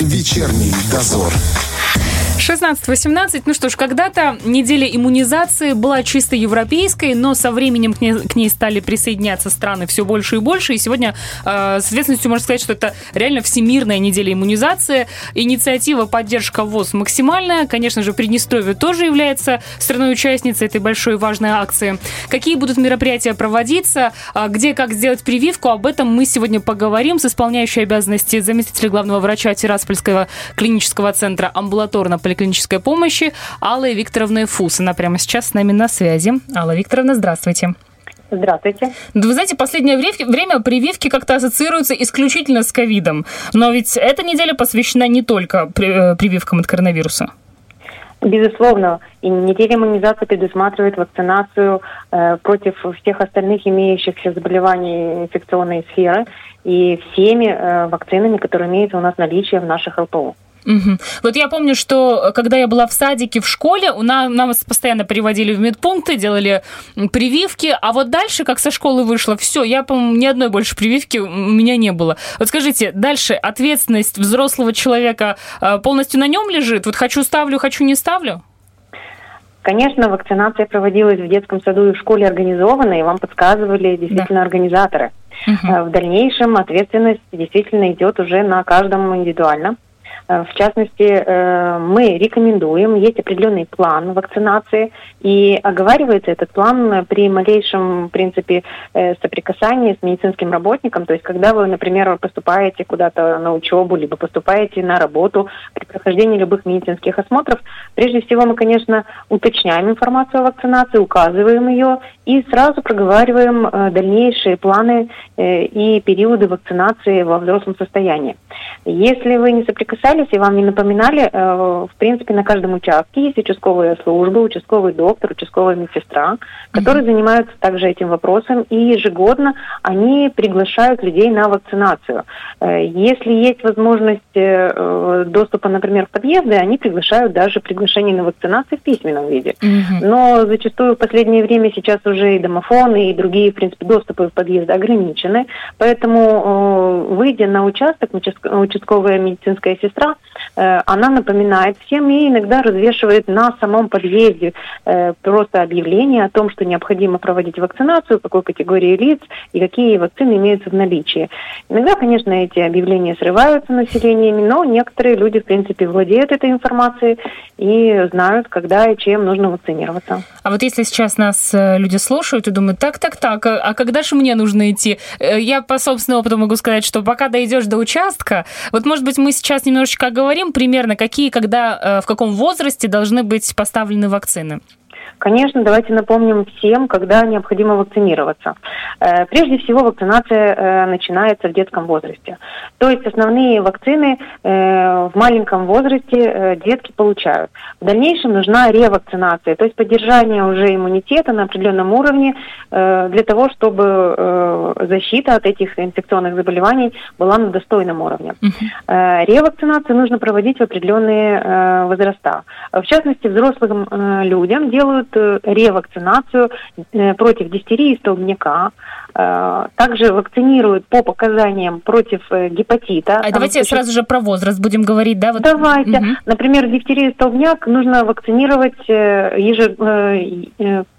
Вечерний дозор. 16-18. Ну что ж, когда-то неделя иммунизации была чисто европейской, но со временем к ней, к ней стали присоединяться страны все больше и больше. И сегодня э, с ответственностью можно сказать, что это реально всемирная неделя иммунизации. Инициатива «Поддержка ВОЗ» максимальная. Конечно же, Приднестровье тоже является страной-участницей этой большой важной акции. Какие будут мероприятия проводиться, а где как сделать прививку, об этом мы сегодня поговорим с исполняющей обязанности заместителя главного врача Тираспольского клинического центра амбулаторно поликлинической помощи Аллой Викторовной Фус. Она прямо сейчас с нами на связи. Алла Викторовна, здравствуйте. Здравствуйте. Вы знаете, последнее время прививки как-то ассоциируются исключительно с ковидом. Но ведь эта неделя посвящена не только э, прививкам от коронавируса. Безусловно, и неделя иммунизации предусматривает вакцинацию э, против всех остальных имеющихся заболеваний инфекционной сферы и всеми э, вакцинами, которые имеются у нас наличие в наших ЛПО. Угу. Вот я помню, что э, когда я была в садике, в школе, у нас, нас постоянно приводили в медпункты, делали прививки, а вот дальше, как со школы вышло, все, я, по-моему, ни одной больше прививки у меня не было. Вот скажите, дальше ответственность взрослого человека э, полностью на нем лежит? Вот хочу ставлю, хочу не ставлю? Конечно, вакцинация проводилась в детском саду и в школе организованно, и вам подсказывали действительно да. организаторы. Угу. В дальнейшем ответственность действительно идет уже на каждом индивидуально. Э, в частности, э, мы рекомендуем, есть определенный план вакцинации, и оговаривается этот план при малейшем, в принципе, э, соприкасании с медицинским работником. То есть, когда вы, например, поступаете куда-то на учебу, либо поступаете на работу, при прохождении любых медицинских осмотров, прежде всего мы, конечно, уточняем информацию о вакцинации, указываем ее и сразу проговариваем дальнейшие планы и периоды вакцинации во взрослом состоянии. Если вы не соприкасались общались и вам не напоминали, э, в принципе, на каждом участке есть участковые службы, участковый доктор, участковая медсестра, которые mm-hmm. занимаются также этим вопросом, и ежегодно они приглашают людей на вакцинацию. Э, если есть возможность э, доступа, например, в подъезды, они приглашают даже приглашение на вакцинацию в письменном виде. Mm-hmm. Но зачастую в последнее время сейчас уже и домофоны, и другие, в принципе, доступы в подъезды ограничены, поэтому, выйдя на участок, участковая медицинская сестра сестра, э, она напоминает всем и иногда развешивает на самом подъезде э, просто объявление о том, что необходимо проводить вакцинацию, какой категории лиц и какие вакцины имеются в наличии. Иногда, конечно, эти объявления срываются населениями, но некоторые люди, в принципе, владеют этой информацией и знают, когда и чем нужно вакцинироваться. А вот если сейчас нас э, люди слушают и думают, так, так, так, а когда же мне нужно идти? Я по собственному опыту могу сказать, что пока дойдешь до участка, вот, может быть, мы сейчас немножко немножечко оговорим примерно, какие, когда, э, в каком возрасте должны быть поставлены вакцины? Конечно, давайте напомним всем, когда необходимо вакцинироваться. Э, прежде всего, вакцинация э, начинается в детском возрасте. То есть основные вакцины в маленьком возрасте детки получают. В дальнейшем нужна ревакцинация, то есть поддержание уже иммунитета на определенном уровне для того, чтобы защита от этих инфекционных заболеваний была на достойном уровне. Ревакцинацию нужно проводить в определенные возраста. В частности, взрослым людям делают делают э, ревакцинацию э, против дистерии столбняка, также вакцинируют по показаниям против гепатита. А давайте случае... сразу же про возраст будем говорить, да? Вот... Давайте. Угу. Например, дифтерию столбняк нужно вакцинировать еже...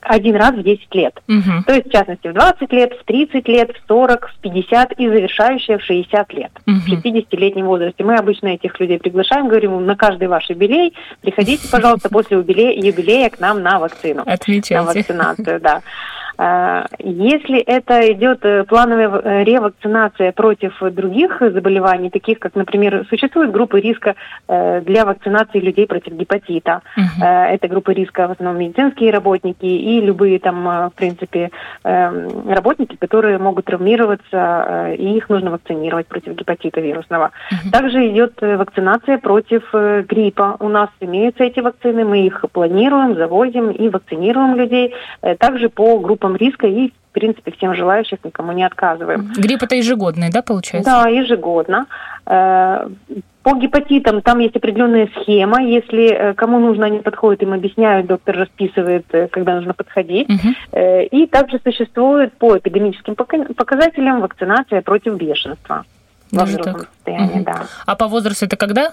один раз в 10 лет. Угу. То есть, в частности, в 20 лет, в 30 лет, в 40, в 50 и завершающая в 60 лет. Угу. В 60-летнем возрасте. Мы обычно этих людей приглашаем, говорим, на каждый ваш юбилей приходите, пожалуйста, после юбилея, юбилея к нам на вакцину. Отмечайте. На вакцинацию, да. Если это идет э, плановая э, ревакцинация против других заболеваний, таких как, например, существуют группы риска э, для вакцинации людей против гепатита. Угу. Это группы риска в основном медицинские работники и любые там, в принципе, работники, которые могут травмироваться, и их нужно вакцинировать против гепатита вирусного. Угу. Также идет вакцинация против гриппа. У нас имеются эти вакцины, мы их планируем, завозим и вакцинируем людей. Также по группам группам риска и, в принципе, всем желающим никому не отказываем. Грипп это ежегодный, да, получается? Да, ежегодно. Э, по гепатитам там есть определенная схема. Если э, кому нужно, они подходят, им объясняют, доктор расписывает, э, когда нужно подходить. Угу. И также существует по эпидемическим показателям вакцинация против бешенства. Даже так. угу. да. А по возрасту это когда?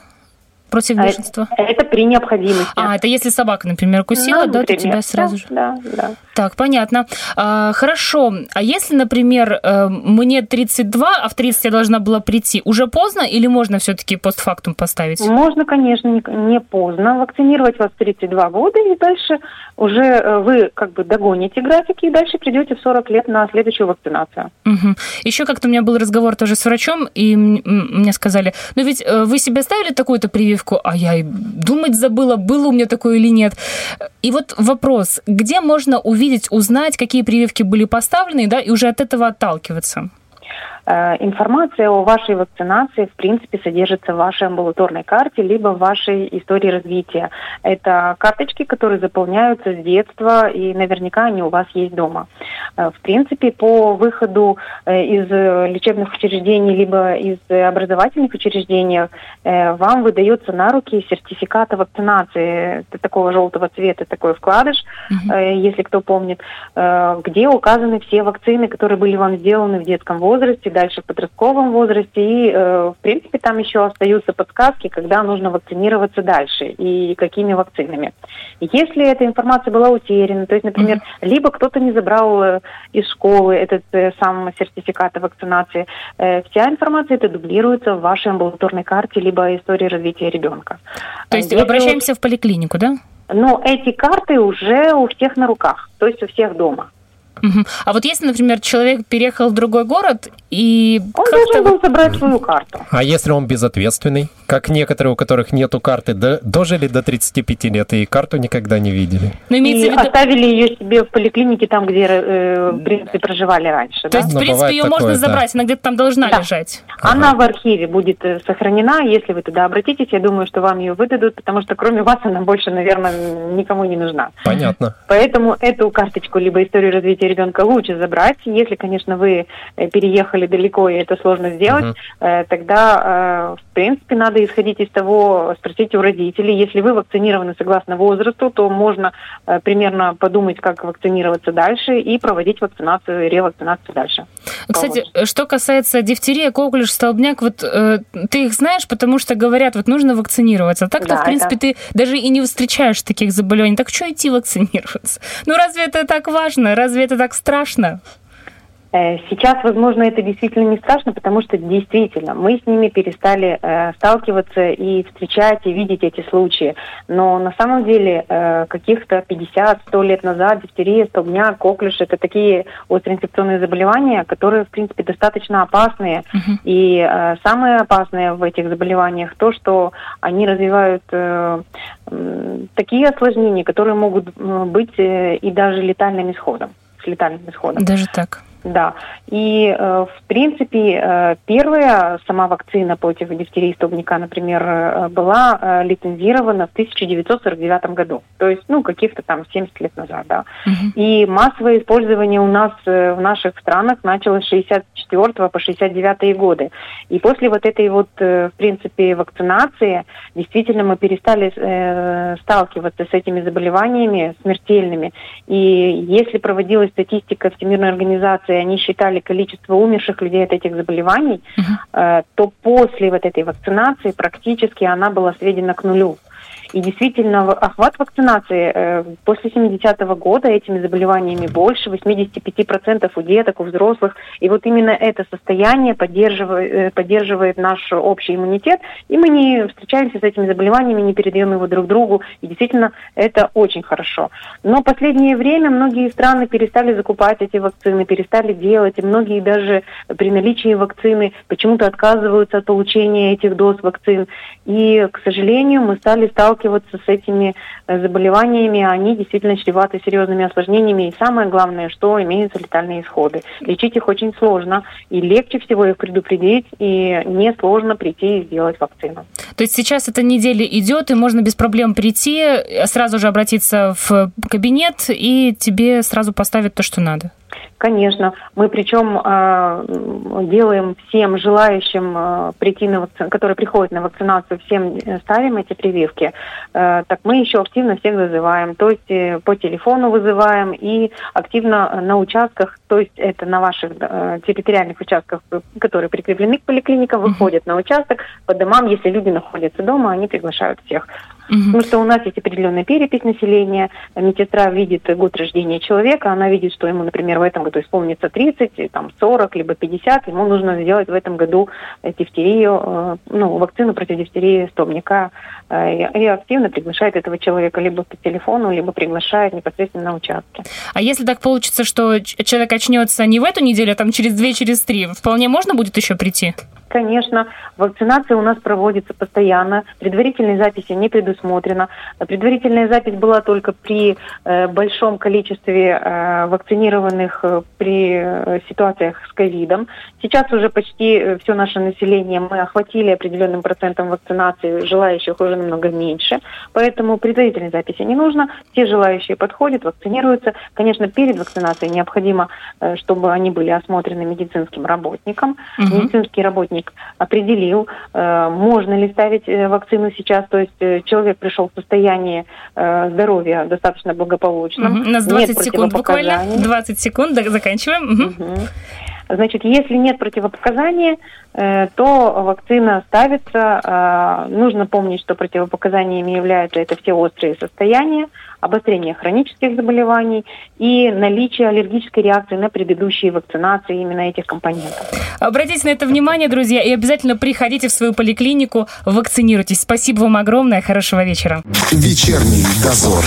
Против а бешенства? Это при необходимости. А, это если собака, например, кусила, ну, да, то тебя сразу же... Да, да. Так, понятно. А, хорошо. А если, например, э, мне 32, а в 30 я должна была прийти, уже поздно или можно все-таки постфактум поставить? Можно, конечно, не поздно. Вакцинировать вас в 32 года, и дальше уже э, вы как бы догоните графики, и дальше придете в 40 лет на следующую вакцинацию. Угу. Еще как-то у меня был разговор тоже с врачом, и мне сказали, ну ведь э, вы себе ставили такую-то прививку, прививку, а я и думать забыла, было у меня такое или нет. И вот вопрос, где можно увидеть, узнать, какие прививки были поставлены, да, и уже от этого отталкиваться? Э, информация о вашей вакцинации, в принципе, содержится в вашей амбулаторной карте, либо в вашей истории развития. Это карточки, которые заполняются с детства, и наверняка они у вас есть дома. Э, в принципе, по выходу э, из лечебных учреждений, либо из образовательных учреждений, вам выдается на руки сертификат о вакцинации. Такого желтого цвета, такой вкладыш, угу. если кто помнит, где указаны все вакцины, которые были вам сделаны в детском возрасте, дальше в подростковом возрасте. И, э, в принципе, там еще остаются подсказки, когда нужно вакцинироваться дальше и какими вакцинами. Если эта информация была утеряна, то есть, например, mm-hmm. либо кто-то не забрал э, из школы этот э, сам сертификат о вакцинации, вся информация это дублируется в вашей амбулаторной карте, либо истории развития ребенка. То есть Если... обращаемся в поликлинику, да? Но эти карты уже у всех на руках, то есть у всех дома. Угу. А вот если, например, человек переехал в другой город и... Он должен был забрать свою карту. А если он безответственный? Как некоторые, у которых нету карты, до, дожили до 35 лет и карту никогда не видели. Но имеется и виду... оставили ее себе в поликлинике, там, где, э, в принципе, проживали раньше. То да? есть, в принципе, ее такое, можно забрать, да. она где-то там должна да. лежать. Она ага. в архиве будет э, сохранена, если вы туда обратитесь, я думаю, что вам ее выдадут, потому что кроме вас она больше, наверное, никому не нужна. Понятно. Поэтому эту карточку, либо историю развития ребенка лучше забрать. Если, конечно, вы э, переехали далеко и это сложно сделать, uh-huh. тогда, в принципе, надо исходить из того, спросить у родителей. Если вы вакцинированы согласно возрасту, то можно примерно подумать, как вакцинироваться дальше и проводить вакцинацию и ревакцинацию дальше. Кстати, что касается дифтерии, коклюш, столбняк, вот э, ты их знаешь, потому что говорят, вот нужно вакцинироваться. Так-то, да, в принципе, это... ты даже и не встречаешь таких заболеваний. Так что идти вакцинироваться? Ну разве это так важно? Разве это так страшно? Э, сейчас, возможно, это действительно не страшно, потому что действительно мы с ними перестали э, сталкиваться и встречать, и видеть эти случаи. Но на самом деле э, каких-то 50-100 лет назад дифтерия, столбняк, коклюш – это такие остроинфекционные заболевания, которые, в принципе, достаточно опасные. Uh-huh. И э, самое опасное в этих заболеваниях то, что они развивают э, э, такие осложнения, которые могут быть э, и даже летальным исходом, с летальным исходом. Даже так? Да. И, э, в принципе, э, первая сама вакцина против дифтерии столбняка, например, э, была лицензирована в 1949 году. То есть, ну, каких-то там 70 лет назад, да. Угу. И массовое использование у нас в наших странах началось с 64 по 69 годы. И после вот этой вот, в принципе, вакцинации, действительно, мы перестали сталкиваться с этими заболеваниями смертельными. И если проводилась статистика Всемирной организации и они считали количество умерших людей от этих заболеваний, uh-huh. то после вот этой вакцинации практически она была сведена к нулю. И действительно, охват вакцинации э, после 70-го года этими заболеваниями больше, 85% у деток, у взрослых. И вот именно это состояние поддерживает, э, поддерживает наш общий иммунитет, и мы не встречаемся с этими заболеваниями, не передаем его друг другу. И действительно, это очень хорошо. Но последнее время многие страны перестали закупать эти вакцины, перестали делать, и многие даже при наличии вакцины почему-то отказываются от получения этих доз вакцин. И, к сожалению, мы стали сталкиваться сталкиваться с этими э, заболеваниями, они действительно чреваты серьезными осложнениями. И самое главное, что имеются летальные исходы. Лечить их очень сложно, и легче всего их предупредить, и несложно прийти и сделать вакцину. То есть сейчас эта неделя идет, и можно без проблем прийти, сразу же обратиться в кабинет, и тебе сразу поставят то, что надо? Конечно. Мы причем э, делаем всем желающим э, прийти на вакци... которые приходят на вакцинацию, всем э, ставим эти прививки. Э, так мы еще активно всех вызываем. То есть э, по телефону вызываем и активно на участках, то есть это на ваших э, территориальных участках, которые прикреплены к поликлиникам, выходят на участок по домам. Если люди находятся дома, они приглашают всех. Угу. Потому что у нас есть определенная перепись населения. Медсестра видит год рождения человека, она видит, что ему, например, в этом году исполнится 30, там, 40, либо 50. Ему нужно сделать в этом году дифтерию, э, ну, вакцину против дифтерии столбняка. Э, и активно приглашает этого человека либо по телефону, либо приглашает непосредственно на участке. А если так получится, что человек очнется не в эту неделю, а там через две, через три, вполне можно будет еще прийти? Конечно, вакцинация у нас проводится постоянно, предварительной записи не предусмотрено. Предварительная запись была только при э, большом количестве э, вакцинированных э, при ситуациях с ковидом. Сейчас уже почти все наше население мы охватили определенным процентом вакцинации, желающих уже намного меньше, поэтому предварительной записи не нужно. Все желающие подходят, вакцинируются. Конечно, перед вакцинацией необходимо, чтобы они были осмотрены медицинским работником. Угу. Медицинский работник определил, можно ли ставить вакцину сейчас, то есть э, человек пришел в состояние здоровья достаточно благополучном. Угу. У нас 20 секунд буквально, 20 секунд, заканчиваем. Угу. Угу. Значит, если нет противопоказаний, то вакцина ставится. Нужно помнить, что противопоказаниями являются это все острые состояния, обострение хронических заболеваний и наличие аллергической реакции на предыдущие вакцинации именно этих компонентов. Обратите на это внимание, друзья, и обязательно приходите в свою поликлинику, вакцинируйтесь. Спасибо вам огромное, хорошего вечера. Вечерний дозор.